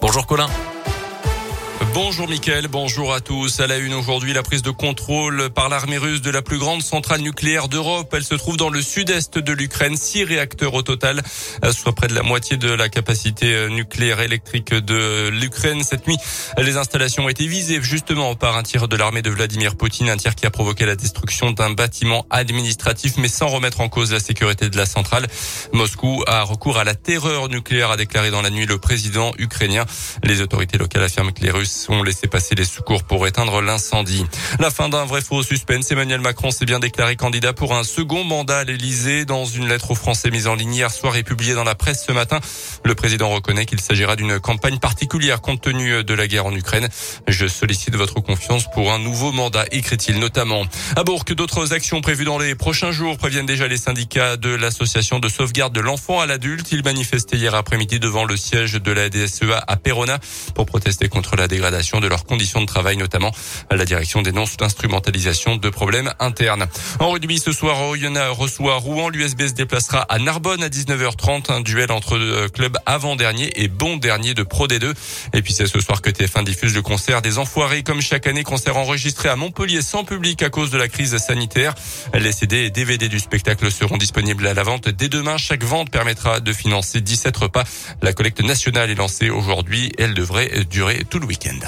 Bonjour Colin. Bonjour Mickaël, bonjour à tous. À la une aujourd'hui, la prise de contrôle par l'armée russe de la plus grande centrale nucléaire d'Europe. Elle se trouve dans le sud-est de l'Ukraine. Six réacteurs au total, soit près de la moitié de la capacité nucléaire électrique de l'Ukraine. Cette nuit, les installations ont été visées justement par un tir de l'armée de Vladimir Poutine, un tir qui a provoqué la destruction d'un bâtiment administratif, mais sans remettre en cause la sécurité de la centrale. Moscou a recours à la terreur nucléaire, a déclaré dans la nuit le président ukrainien. Les autorités locales affirment que les Russes ont laissé passer les secours pour éteindre l'incendie. La fin d'un vrai faux suspense. Emmanuel Macron s'est bien déclaré candidat pour un second mandat à l'Elysée dans une lettre aux Français mise en ligne hier soir et publiée dans la presse ce matin. Le président reconnaît qu'il s'agira d'une campagne particulière compte tenu de la guerre en Ukraine. Je sollicite votre confiance pour un nouveau mandat, écrit-il notamment. À Bourg, d'autres actions prévues dans les prochains jours préviennent déjà les syndicats de l'association de sauvegarde de l'enfant à l'adulte. Ils manifestaient hier après-midi devant le siège de la DSEA à Perona pour protester contre la dégradation de leurs conditions de travail, notamment. La direction dénonce l'instrumentalisation de problèmes internes. En rugby, ce soir, Oyonnax reçoit Rouen. L'USB se déplacera à Narbonne à 19h30. Un duel entre euh, clubs avant-dernier et bon dernier de Pro D2. Et puis c'est ce soir que TF1 diffuse le concert des Enfoirés. Comme chaque année, concert enregistré à Montpellier sans public à cause de la crise sanitaire. Les CD et DVD du spectacle seront disponibles à la vente dès demain. Chaque vente permettra de financer 17 repas. La collecte nationale est lancée aujourd'hui. Elle devrait durer tout le week-end.